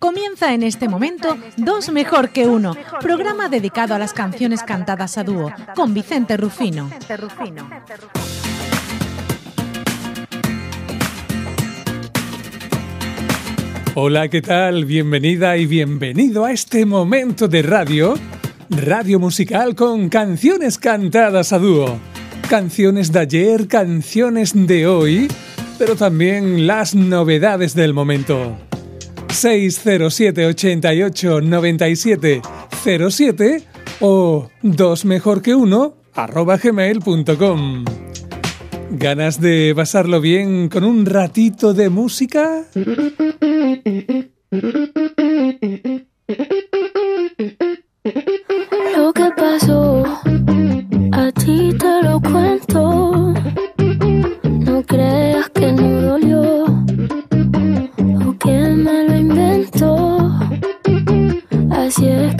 Comienza en este momento Dos Mejor que Uno, programa dedicado a las canciones cantadas a dúo, con Vicente Rufino. Hola, ¿qué tal? Bienvenida y bienvenido a este momento de radio. Radio musical con canciones cantadas a dúo. Canciones de ayer, canciones de hoy, pero también las novedades del momento. 607 88 97 07 o 2 mejor que uno arroba gmail.com. ¿Ganas de pasarlo bien con un ratito de música? Lo que pasó, a ti te lo cuento.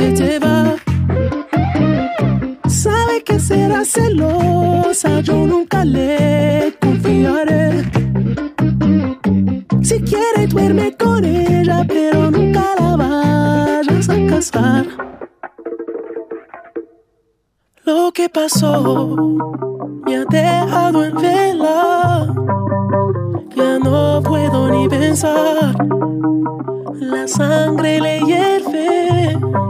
Se te va. Sabe que será celosa, yo nunca le confiaré. Si quiere duerme con ella, pero nunca la vayas a casar. Lo que pasó me ha dejado en vela. Ya no puedo ni pensar. La sangre le hierve.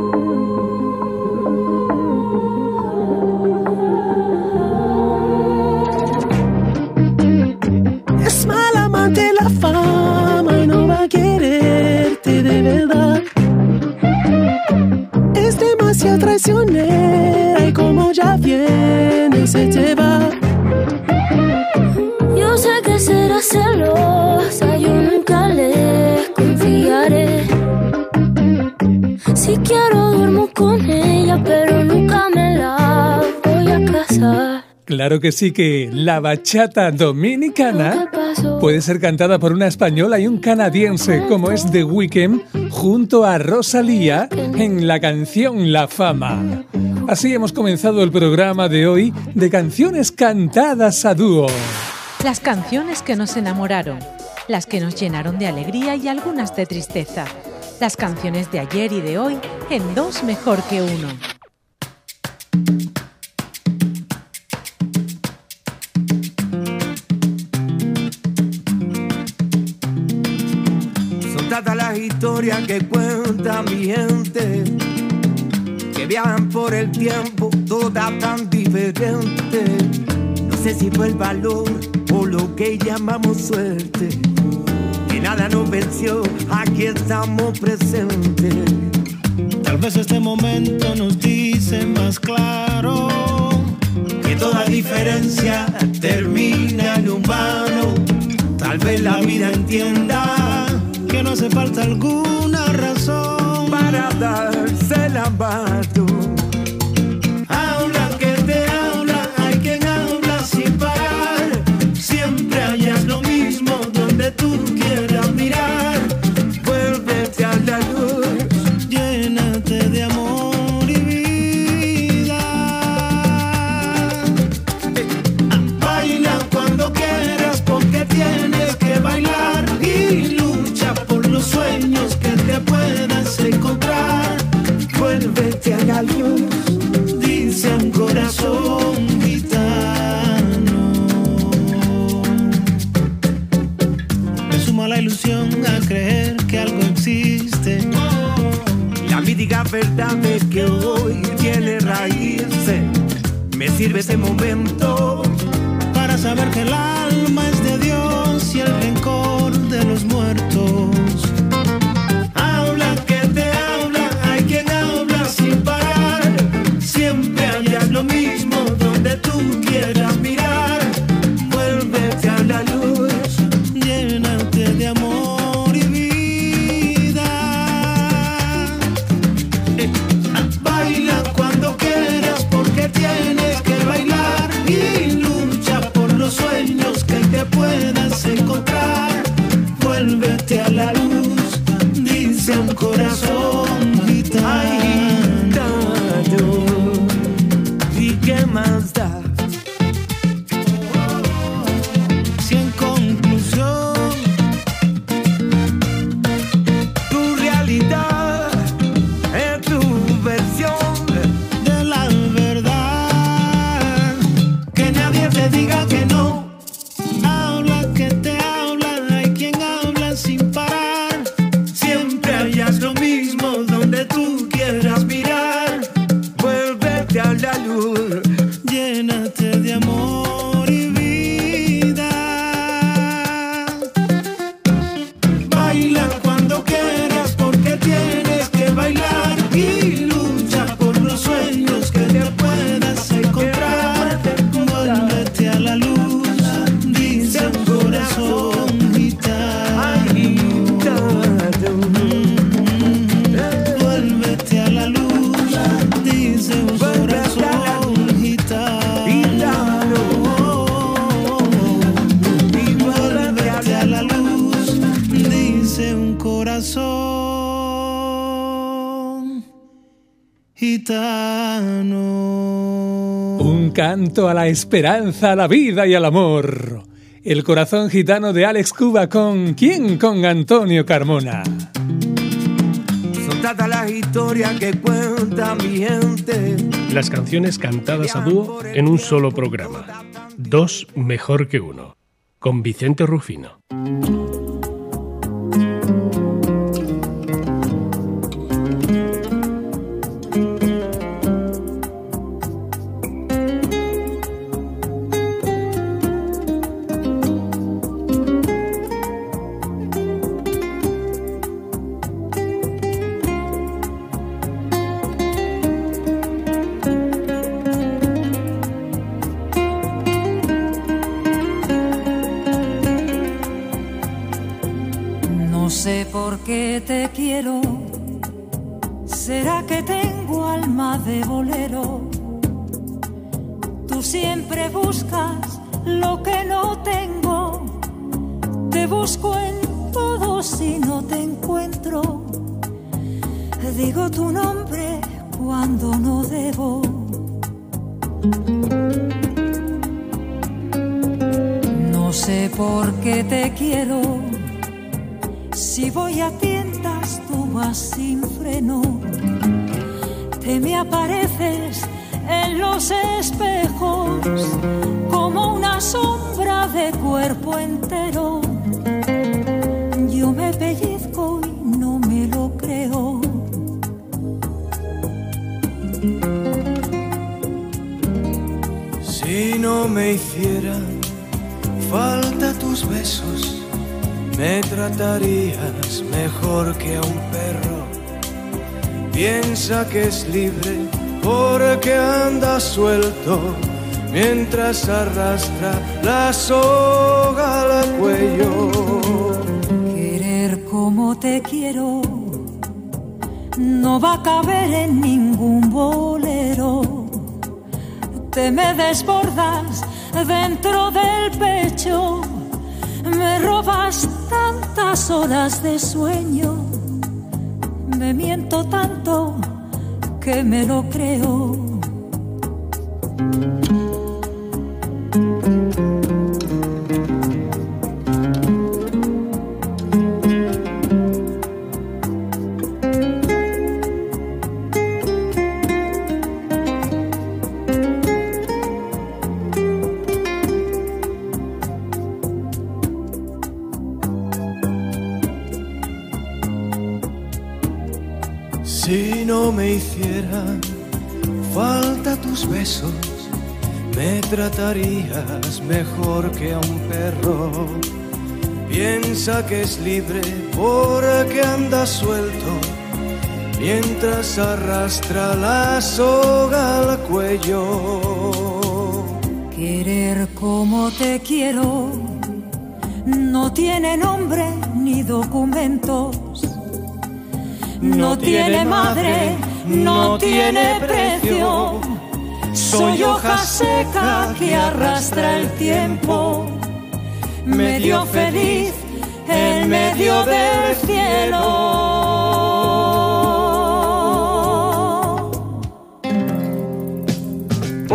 Amante la fama y no va a quererte de verdad. Es demasiado traicionera y como ya viene se te va. Yo sé que será celosa, yo nunca le confiaré. Si quiero duermo con ella, pero Claro que sí que la bachata dominicana puede ser cantada por una española y un canadiense como es The Weeknd junto a Rosalía en la canción La Fama. Así hemos comenzado el programa de hoy de canciones cantadas a dúo. Las canciones que nos enamoraron, las que nos llenaron de alegría y algunas de tristeza. Las canciones de ayer y de hoy en Dos Mejor que Uno. Las historias que cuenta mi gente, que viajan por el tiempo, todas tan diferentes. No sé si fue el valor o lo que llamamos suerte, que nada nos venció, aquí estamos presentes. Tal vez este momento nos dice más claro Que toda diferencia termina en un vano, tal vez la vida entienda que no hace falta alguna razón para darse la mano. Esperanza, a la vida y al amor. El corazón gitano de Alex Cuba con ¿Quién? Con Antonio Carmona. Son tantas las historias que cuenta mi gente. Las canciones cantadas a dúo en un solo programa. Dos mejor que uno. Con Vicente Rufino. Siempre buscas lo que no tengo. Te busco en todo si no te encuentro. Digo tu nombre cuando no debo. No sé por qué te quiero. Si voy a tiendas, tú vas sin freno. Te me apareces en los espejos como una sombra de cuerpo entero. Yo me pellizco y no me lo creo. Si no me hicieran falta tus besos, me tratarías mejor que a un perro. Piensa que es libre porque anda suelto mientras arrastra la soga al cuello. Querer como te quiero no va a caber en ningún bolero. Te me desbordas dentro del pecho, me robas tantas horas de sueño, me miento tanto que me lo creo. Hicieran falta tus besos, me tratarías mejor que a un perro. Piensa que es libre porque anda suelto, mientras arrastra la soga al cuello. Querer como te quiero no tiene nombre ni documentos, no tiene madre no tiene precio. Soy hoja seca que arrastra el tiempo, medio feliz en medio del cielo.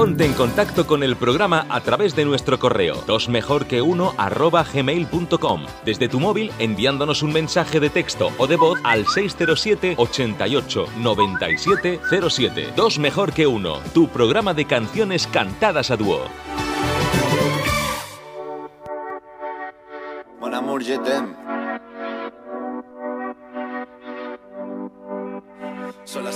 Ponte en contacto con el programa a través de nuestro correo dosmejorqueuno arroba gmail.com desde tu móvil enviándonos un mensaje de texto o de voz al 607 88 97 07. Dos mejor que uno, tu programa de canciones cantadas a dúo. Mon amour. Son las 6 de la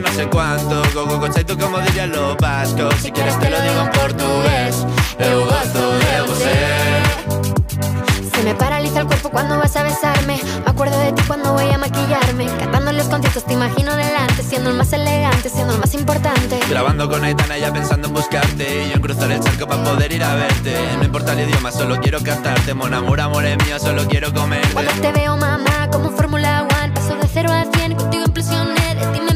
no sé cuánto, go go tú como dirían los vascos. Si quieres te lo digo en portugués, eu gosto de você. Se me paraliza el cuerpo cuando vas a besarme. Me acuerdo de ti cuando voy a maquillarme. Cantando los conciertos te imagino delante, siendo el más elegante, siendo el más importante. Grabando con Aitana ya pensando en buscarte Y yo en cruzar el charco para poder ir a verte No importa el idioma, solo quiero cantarte Mon amor, amor es mío, solo quiero comerte Cuando te veo, mamá, como Fórmula One, paso de 0 a 100, contigo implosioné, de ti me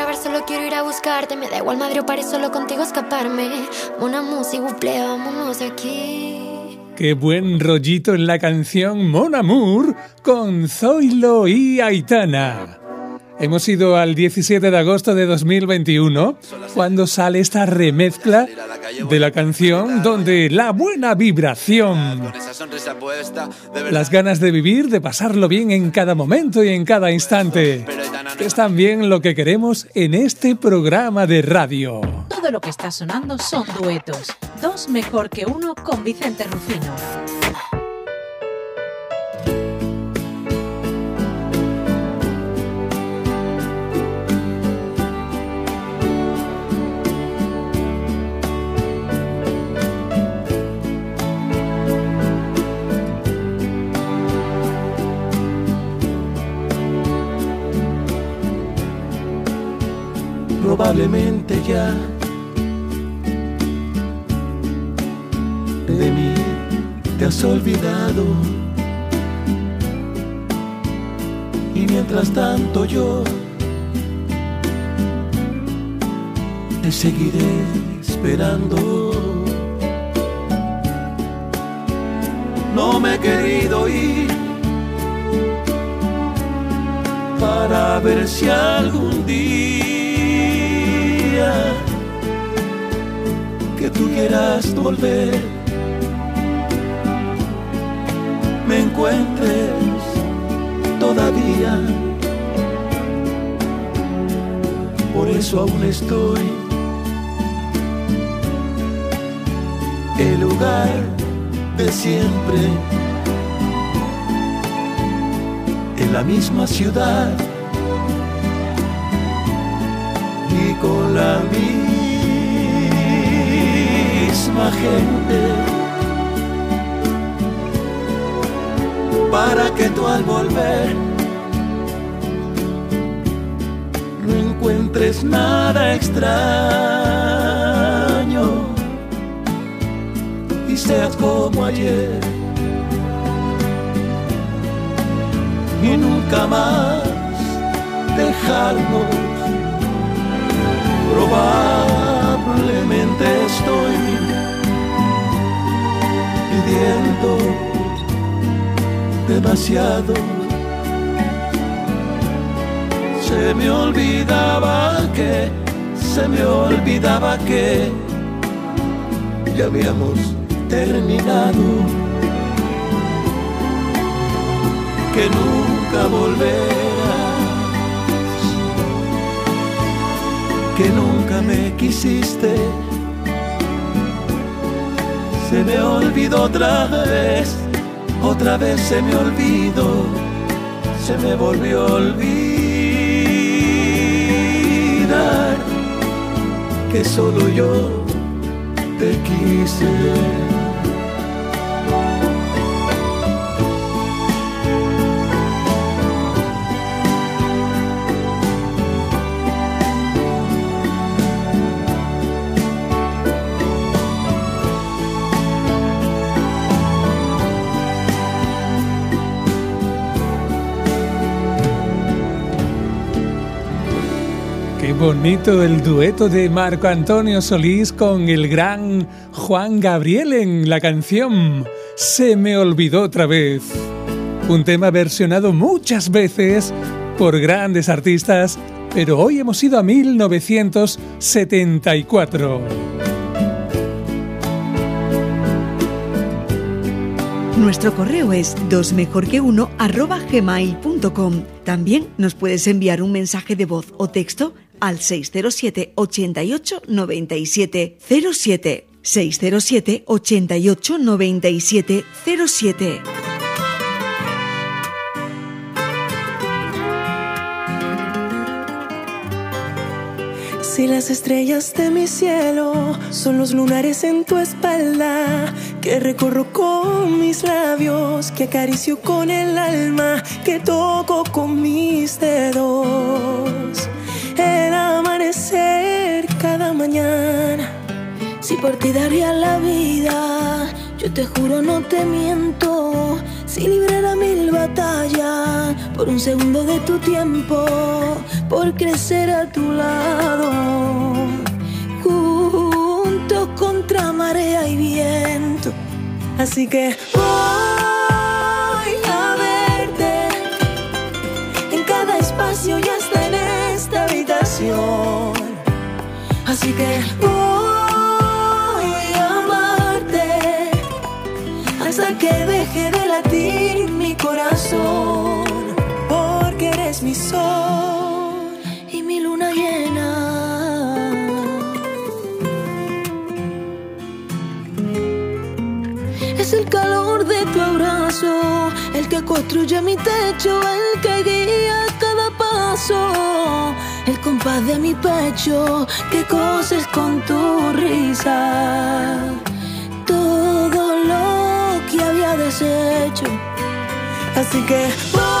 quiero ir a buscarte. Me da igual Madrid o París, solo contigo escaparme. Una música, vámonos de aquí. Qué buen rollito en la canción Mon Amour con Zoilo y Aitana. Hemos ido al 17 de agosto de 2021 cuando sale esta remezcla de la canción donde la buena vibración, las ganas de vivir, de pasarlo bien en cada momento y en cada instante, es también lo que queremos en este programa de radio. Todo lo que está sonando son duetos. Dos mejor que uno con Vicente Rufino. Probablemente ya de mí te has olvidado. Y mientras tanto yo te seguiré esperando. No me he querido ir para ver si algún día tú quieras volver. Me encuentres todavía. Por eso aún estoy. El lugar de siempre. En la misma ciudad. Y con la misma gente para que tú al volver no encuentres nada extraño y seas como ayer y nunca más dejarnos. Probablemente estoy demasiado. Se me olvidaba que, se me olvidaba que ya habíamos terminado. Que nunca volverás, que nunca me quisiste. Se me olvidó otra vez, otra vez se me olvidó, se me volvió a olvidar que solo yo te quise. Bonito el dueto de Marco Antonio Solís con el gran Juan Gabriel en la canción Se me olvidó otra vez. Un tema versionado muchas veces por grandes artistas, pero hoy hemos ido a 1974. Nuestro correo es dosmejorqueuno@gmail.com. También nos puedes enviar un mensaje de voz o texto al 607 88 97 07. 607 88 97 07. Si las estrellas de mi cielo son los lunares en tu espalda, que recorro con mis labios, que acaricio con el alma, que toco con mis dedos. El amanecer cada mañana, si por ti daría la vida, yo te juro no te miento. Si librara mil batallas por un segundo de tu tiempo, por crecer a tu lado, juntos contra marea y viento. Así que voy Así que voy a amarte hasta que deje de latir mi corazón, porque eres mi sol y mi luna llena. Es el calor de tu abrazo, el que construye mi techo, el que guía cada paso, de mi pecho que coses con tu risa. Todo lo que había deshecho. Así que voy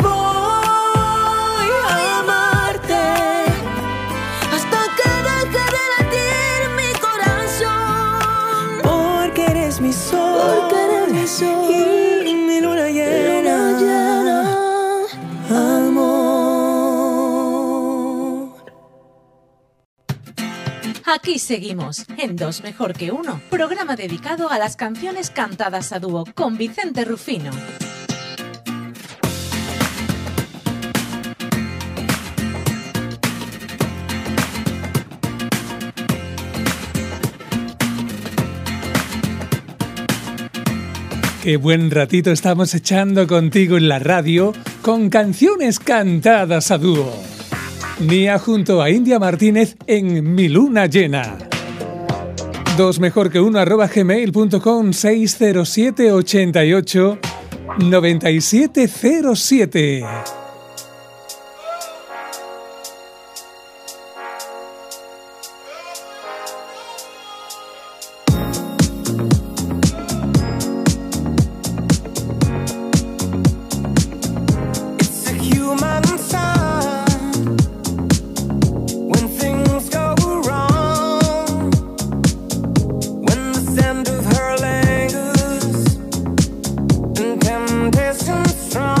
Aquí seguimos, en Dos Mejor que Uno, programa dedicado a las canciones cantadas a dúo con Vicente Rufino. Qué buen ratito estamos echando contigo en la radio con canciones cantadas a dúo. Nia junto a India Martínez en Mi Luna Llena. Dos mejor que uno arroba gmail.com 607 88 9707. lessons from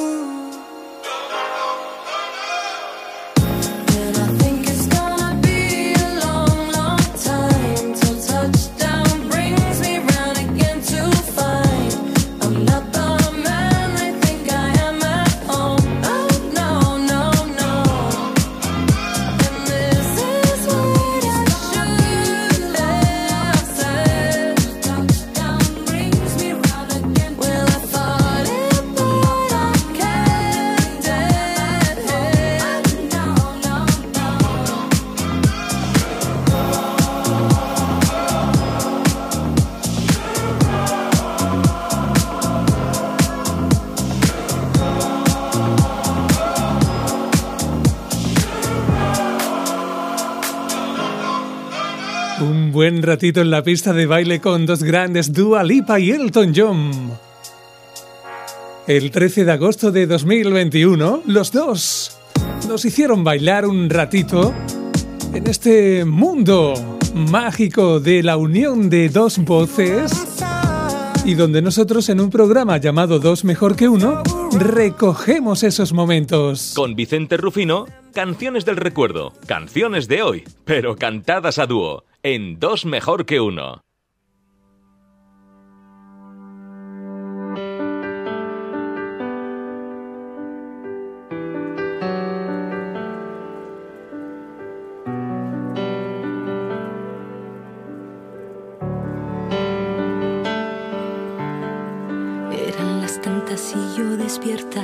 Buen ratito en la pista de baile con dos grandes Dua Lipa y Elton John. El 13 de agosto de 2021, los dos nos hicieron bailar un ratito en este mundo mágico de la unión de dos voces y donde nosotros en un programa llamado Dos Mejor que Uno recogemos esos momentos. Con Vicente Rufino, canciones del recuerdo, canciones de hoy, pero cantadas a dúo. En Dos Mejor que Uno. Eran las tantas y yo despierta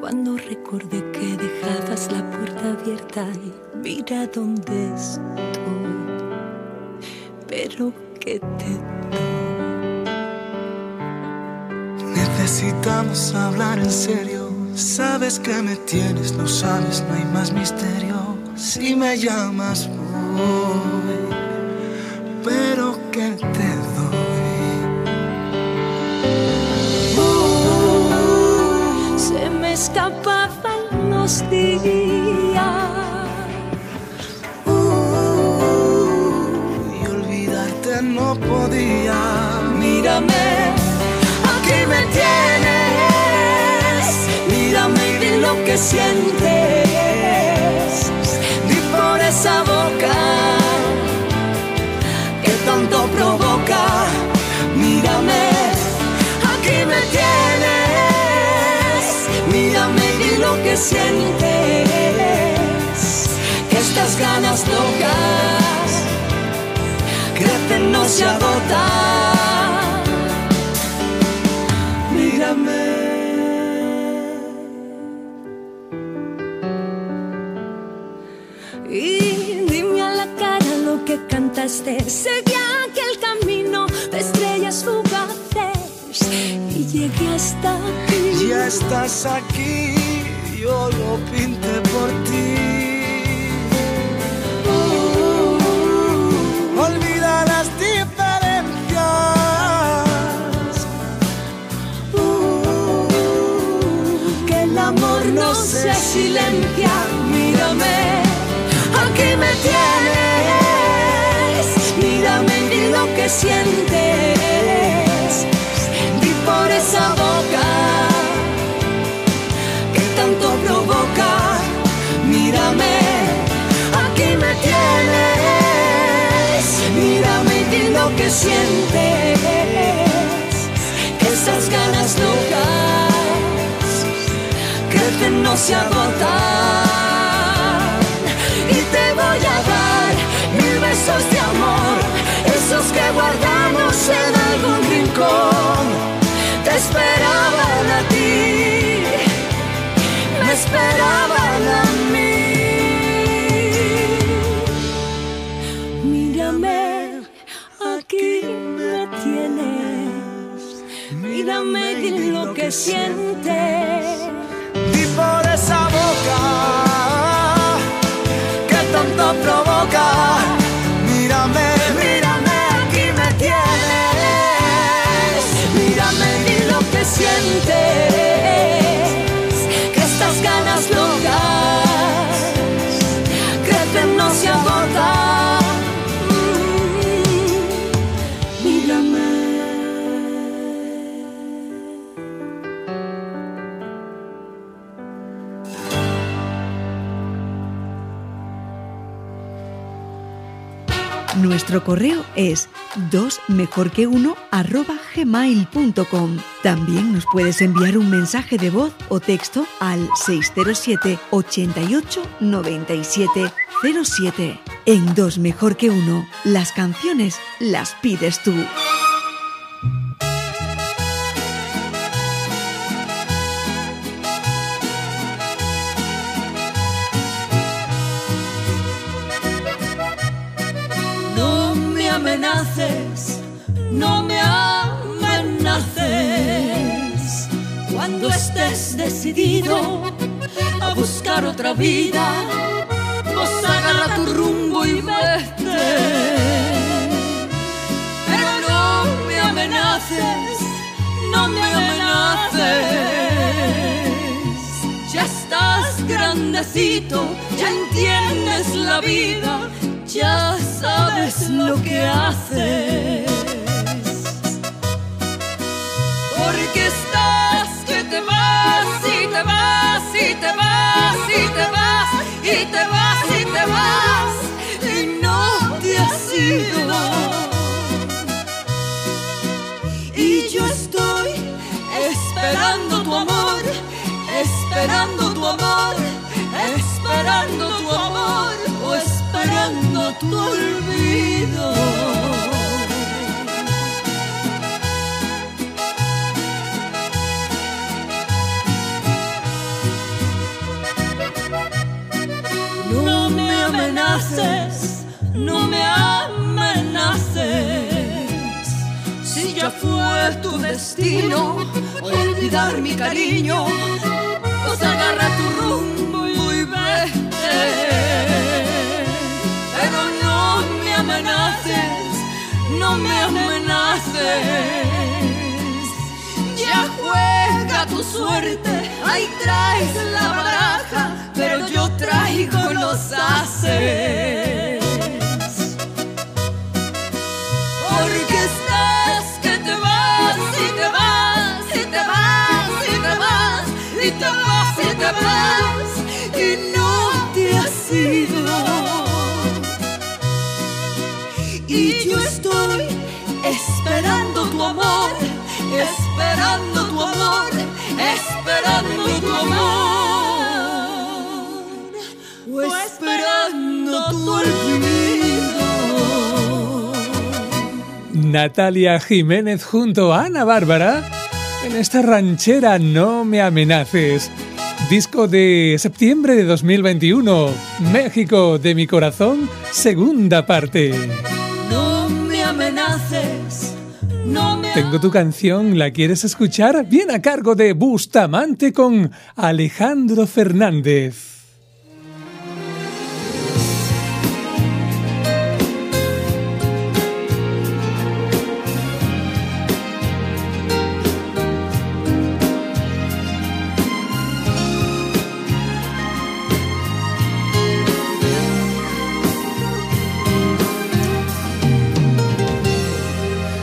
cuando recordé que dejabas la puerta abierta y mira dónde estoy. Que te doy. Necesitamos hablar en serio. Sabes que me tienes, no sabes, no hay más misterio. Si me llamas, voy. Pero que te Uh, se me escapaban los días. No podía. Mírame, aquí me tienes. Mírame y di lo que sientes. Di por esa boca que tanto provoca. Mírame, aquí me tienes. Mírame y di lo que sientes. Que estas ganas locas no se agotan. Mírame. Y dime a la cara lo que cantaste. Seguí aquel camino de estrellas fugaces y llegué hasta aquí. Ya estás aquí, yo lo pinté por ti. Mírame, aquí me tienes. Mírame y lo que sientes. Di por esa boca que tanto provoca. Mírame, aquí me tienes. Mírame y lo que sientes. Que esas ganas crecen, no se agotan. Y te voy a dar mil besos de amor, esos que guardamos en algún rincón. Te esperaban a ti, me esperaban a mí. Mírame, aquí me tienes. Mírame di lo que sientes. Boca que tanto provoca. Nuestro correo es dos mejor que uno arroba gmail.com. También nos puedes enviar un mensaje de voz o texto al 607 88 97 07. En Dos Mejor que Uno, las canciones las pides tú. Decidido a buscar otra vida, pues agarra tu rumbo y vete. Pero no me amenaces, no me amenaces. Ya estás grandecito, ya entiendes la vida, ya sabes lo que haces. Esperando tu amor, esperando tu amor o esperando tu olvido. No me amenaces, no me amenaces si ya fue tu destino olvidar mi cariño, no me amenaces. Ya juega tu suerte, ahí traes la baraja, pero yo traigo los haces. Porque estás que te vas y te vas y te vas y te vas y te vas y te vas y no te has ido. Esperando tu amor, esperando tu amor, esperando tu amor, esperando tu olvido. Natalia Jiménez junto a Ana Bárbara en esta ranchera No me amenaces. Disco de septiembre de 2021, México de mi corazón, segunda parte. Tengo tu canción, ¿la quieres escuchar? Bien a cargo de Bustamante con Alejandro Fernández.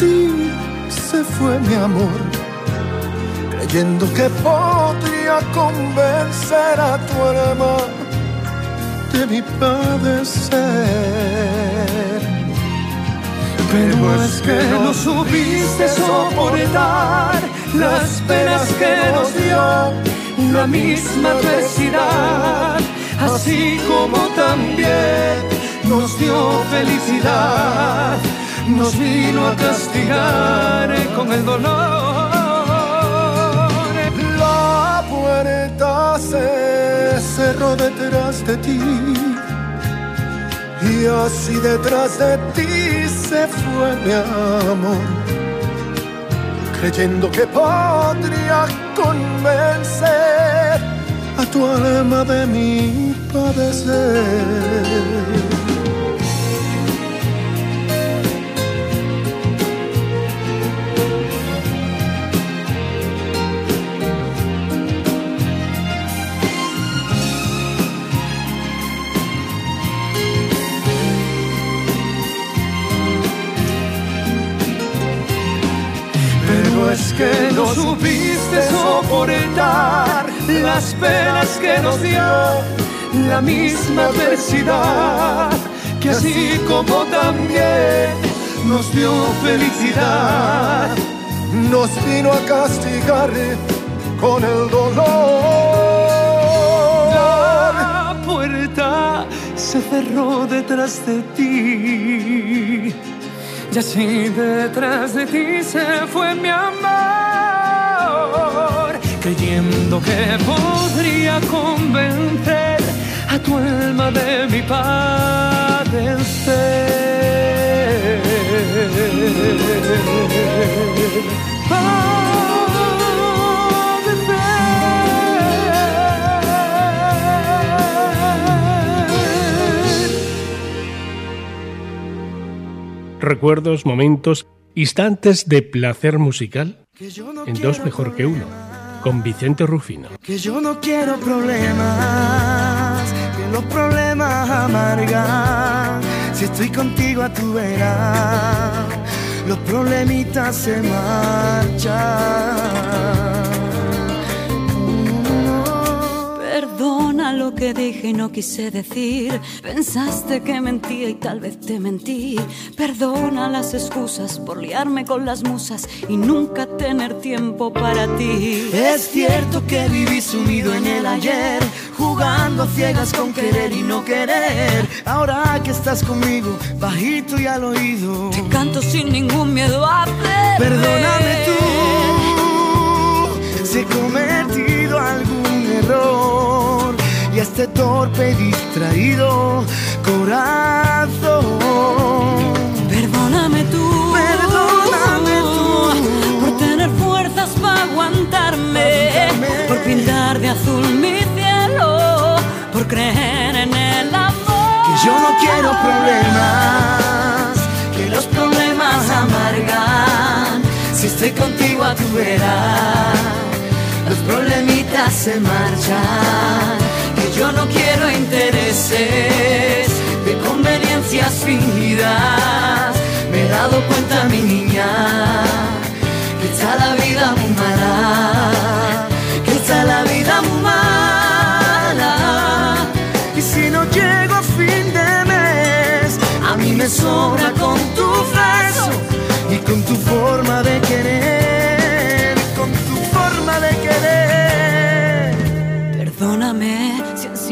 se fue mi amor, creyendo que podría convencer a tu alma de mi padecer. Pero es que no supiste soportar las penas que nos dio la misma adversidad, así como también nos dio felicidad, nos vino a castigar con el dolor. La puerta se cerró detrás de ti y así detrás de ti se fue mi amor, creyendo que podría convencer a tu alma de mi padecer. Que no supiste soportar las penas que nos dio la misma adversidad, que así como también nos dio felicidad, nos vino a castigar con el dolor. La puerta se cerró detrás de ti. Y así detrás de ti se fue mi amor, creyendo que podría convencer a tu alma de mi padecer. Recuerdos, momentos, instantes de placer musical en dos mejor que uno. con Vicente Rufino. Que yo no quiero problemas, que los problemas amargan. Si estoy contigo a tu vera, los problemitas se marchan. Lo que dije y no quise decir. Pensaste que mentía y tal vez te mentí. Perdona las excusas por liarme con las musas y nunca tener tiempo para ti. Es cierto que viví sumido en el ayer, jugando a ciegas con querer y no querer. Ahora que estás conmigo, bajito y al oído, te canto sin ningún miedo a perder. Este torpe y distraído corazón. Perdóname tú, perdóname tú por tener fuerzas para aguantarme, por pintar de azul mi cielo, por creer en el amor. Que yo no quiero problemas, que los problemas amargan. Si estoy contigo a tu vera, los problemitas se marchan. Yo no quiero intereses de conveniencias fingidas. Me he dado cuenta, mi niña, que está la vida muy mala, que está la vida muy mala. Y si no llego a fin de mes, a mí me sobra con tu beso y con tu forma de querer, con tu forma de querer.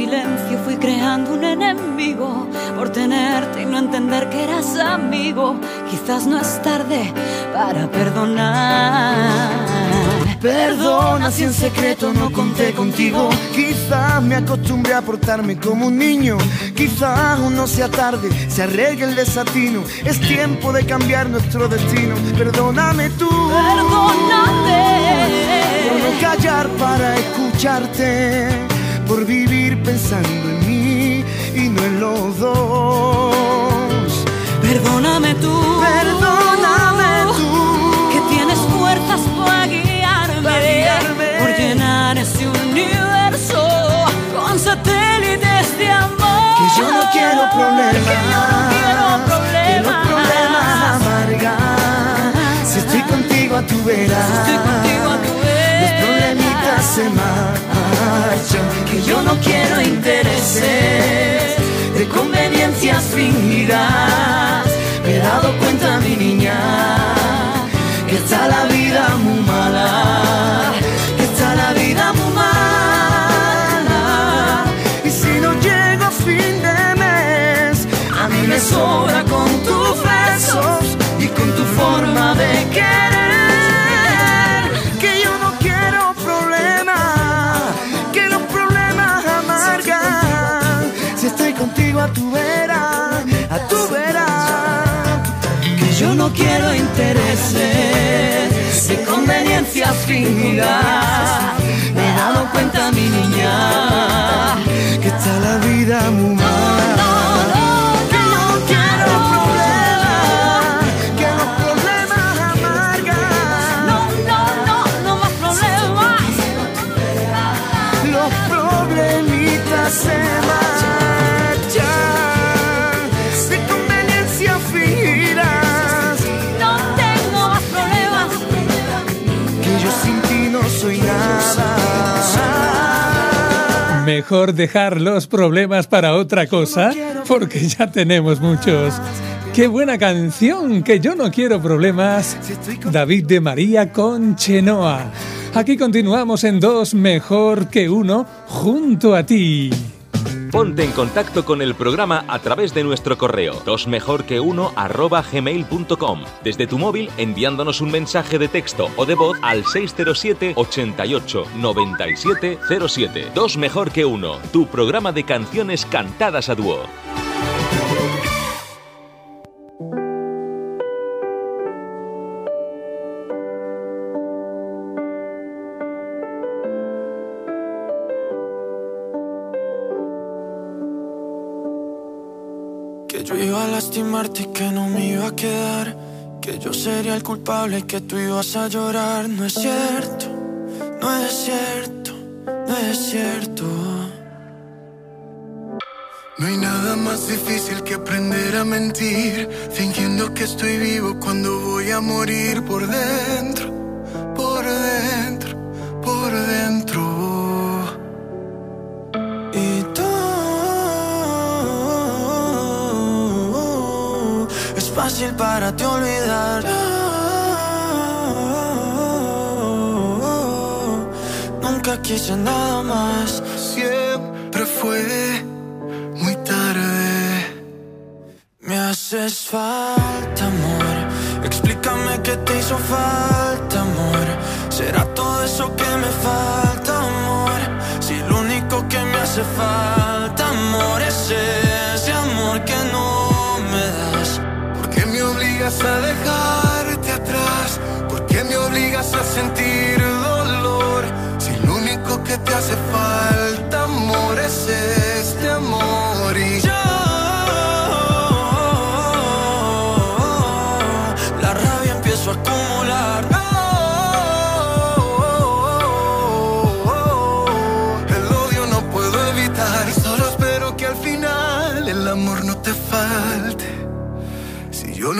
Silencio fui creando un enemigo por tenerte y no entender que eras amigo. Quizás no es tarde para perdonar. Perdona si en secreto no conté contigo. Quizás me acostumbré a portarme como un niño. Quizás aún no sea tarde, se arregle el desatino. Es tiempo de cambiar nuestro destino. Perdóname tú. Perdóname. Por no callar para escucharte. Por vivir pensando en mí y no en los dos. Perdóname tú. Perdóname tú. Que tienes fuerzas para guiarme, por llenar ese universo con satélites de amor. Que yo no quiero problemas, que yo no quiero problemas, que los problemas amargan. Si estoy contigo a tu vera, si estoy contigo a tu vera, los problemitas se Que yo no quiero intereses de conveniencias fingidas. Me he dado cuenta, mi niña, que está la vida muy mala, a tu vera, a tu vera. Que yo no quiero intereses de conveniencias fingidas. Me he dado cuenta, mi niña, que está la vida muy mal. Mejor dejar los problemas para otra cosa, porque ya tenemos muchos. Qué buena canción, que yo no quiero problemas. David de María con Chenoa. Aquí continuamos en dos mejor que uno junto a ti. Ponte en contacto con el programa a través de nuestro correo dosmejorqueuno arroba gmail.com desde tu móvil enviándonos un mensaje de texto o de voz al 607 88 97 07. Dos mejor que uno, tu programa de canciones cantadas a dúo. Y que no me iba a quedar. Que yo sería el culpable y que tú ibas a llorar. No es cierto, No es cierto, no es cierto. No hay nada más difícil que aprender a mentir, fingiendo que estoy vivo cuando voy a morir por dentro, por dentro, por dentro. Para ti olvidar. Nunca quise nada más. Siempre fue muy tarde. Me haces falta, amor. Explícame qué te hizo falta, amor. ¿Será todo eso que me falta, amor? Si lo único que me hace falta, amor, es ese amor que no obligas a dejarte atrás? ¿Por qué me obligas a sentir dolor? Si lo único que te hace falta, amor, es este amor y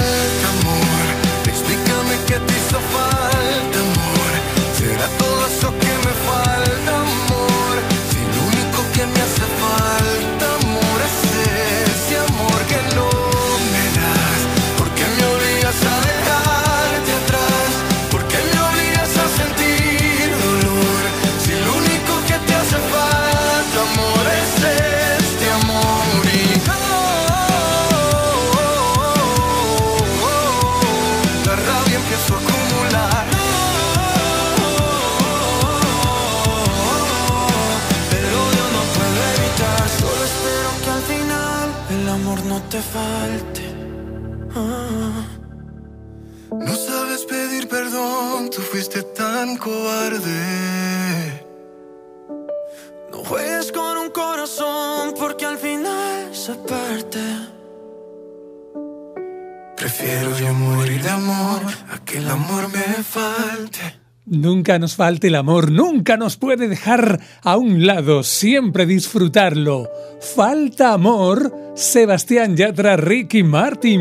Falta, amor. Explícame qué te hizo falta, amor. ¿Será todo eso que me falta, amor? Si lo único que me hace falta, falte. Ah. No sabes pedir perdón, tú fuiste tan cobarde. No juegues con un corazón porque al final se parte. Prefiero yo morir de amor a que el amor me falte. Nunca nos falte el amor, nunca nos puede dejar a un lado, siempre disfrutarlo. Falta amor, Sebastián Yatra, Ricky Martin.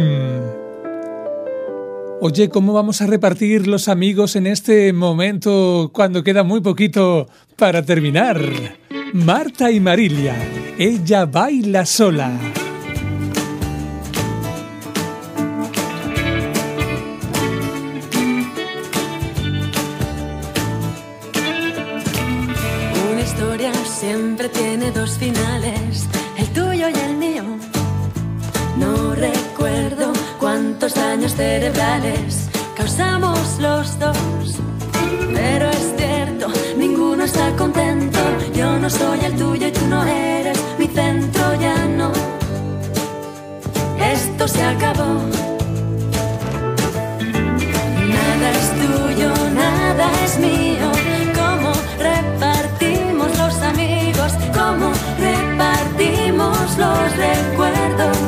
Oye, ¿cómo vamos a repartir los amigos en este momento cuando queda muy poquito para terminar? Marta y Marilia, ella baila sola. Cerebrales causamos los dos, pero es cierto, ninguno está contento. Yo no soy el tuyo y tú no eres mi centro, ya no. Esto se acabó. Nada es tuyo, nada es mío. ¿Cómo repartimos los amigos? ¿Cómo repartimos los recuerdos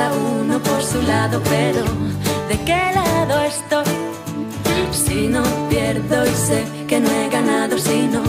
cada uno por su lado, pero ¿de qué lado estoy? Si no pierdo y sé que no he ganado, si no,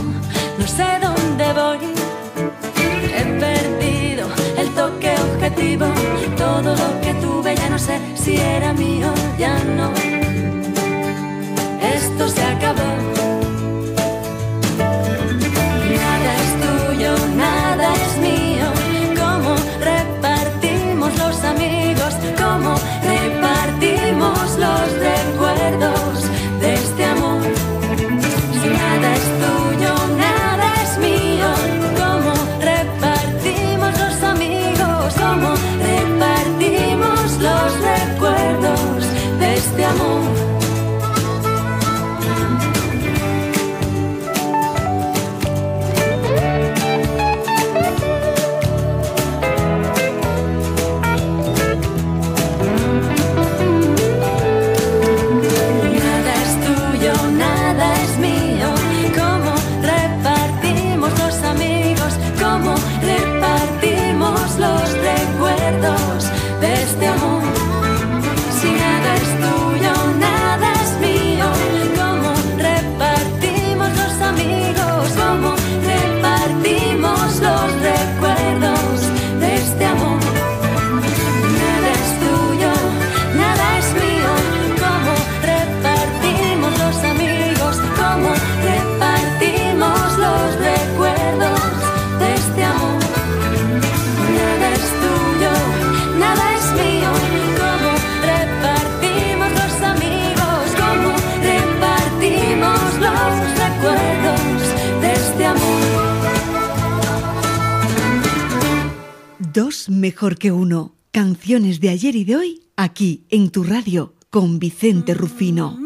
mejor que uno. Canciones de ayer y de hoy, aquí en tu radio, con Vicente Rufino.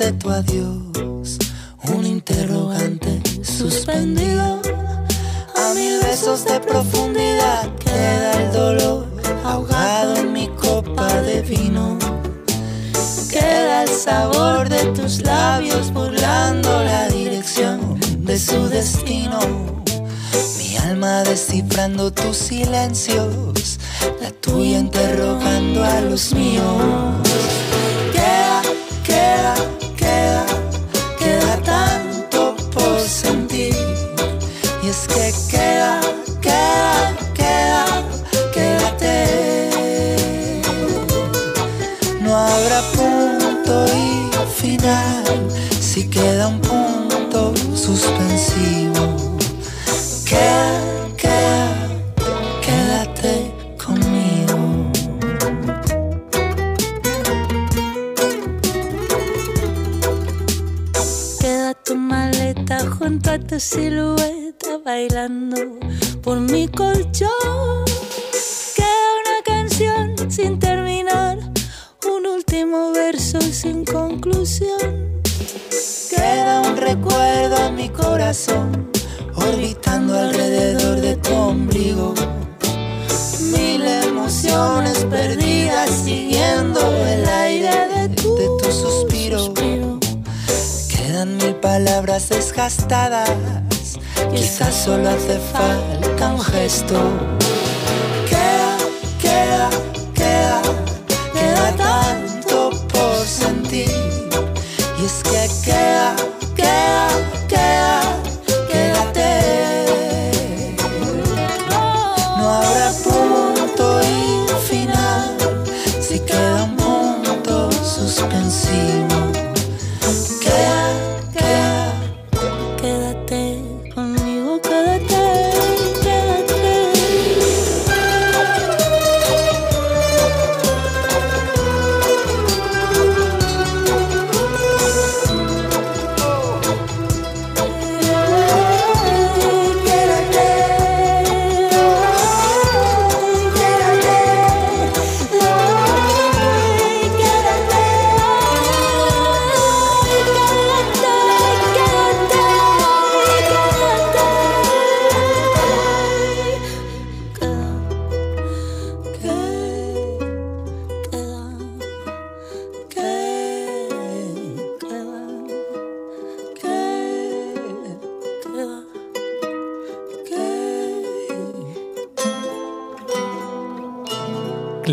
De tu adiós, suspensivo.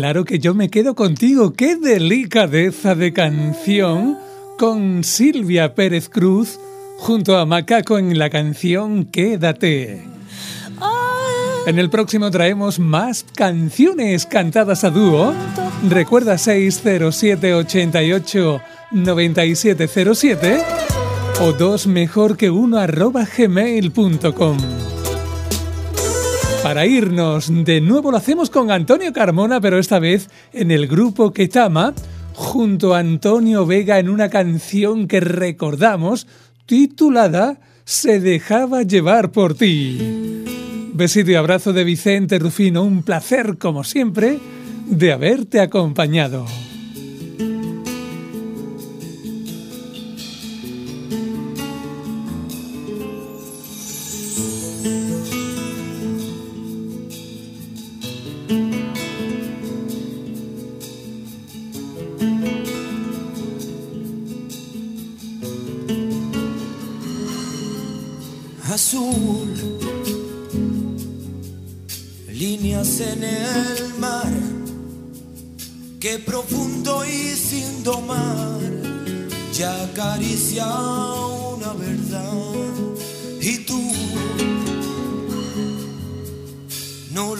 Claro que yo me quedo contigo. ¡Qué delicadeza de canción! Con Silvia Pérez Cruz junto a Macaco en la canción Quédate. En el próximo traemos más canciones cantadas a dúo. Recuerda 607 88 9707 o dos mejor que uno arroba gmail.com. Para irnos, de nuevo lo hacemos con Antonio Carmona, pero esta vez en el grupo Ketama, junto a Antonio Vega en una canción que recordamos titulada Se dejaba llevar por ti. Besito y abrazo de Vicente Rufino, un placer como siempre de haberte acompañado.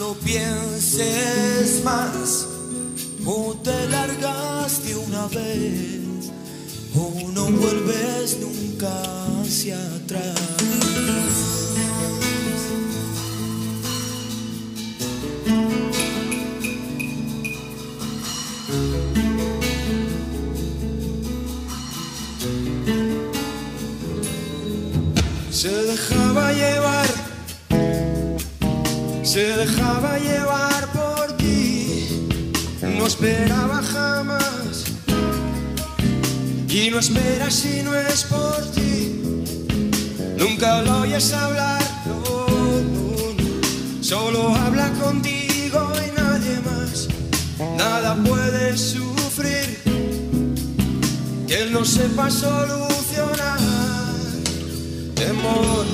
Lo pienses más o te largas de una vez o no vuelves nunca hacia atrás. No espera si no es por ti. Nunca lo oyes hablar, no. solo habla contigo y nadie más. Nada puede sufrir que él no sepa solucionar temor,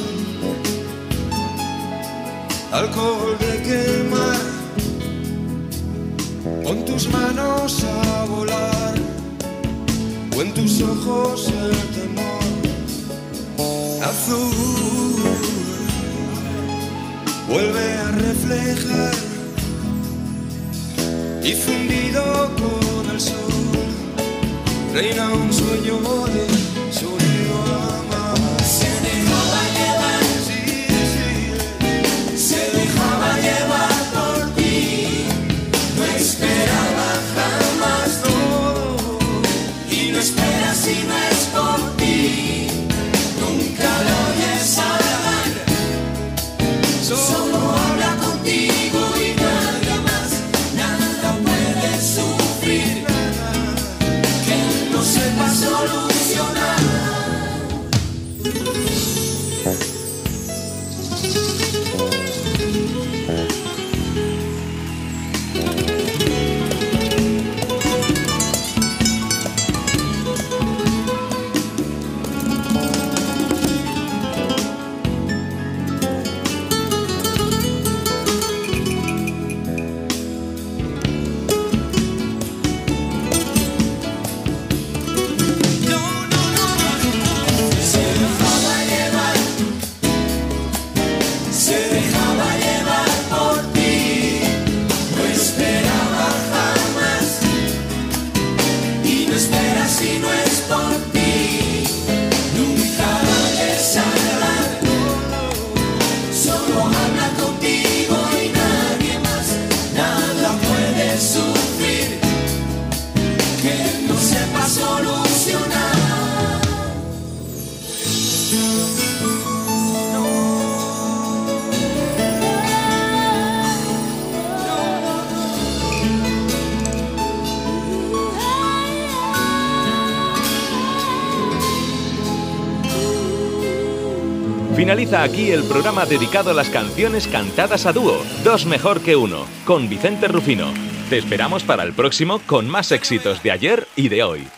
alcohol de quemar, con tus manos a volar, o en tus ojos el temor, azul, vuelve a reflejar, y fundido con el sol, reina un sueño de Aquí el programa dedicado a las canciones cantadas a dúo, Dos Mejor que Uno, con Vicente Rufino. Te esperamos para el próximo con más éxitos de ayer y de hoy.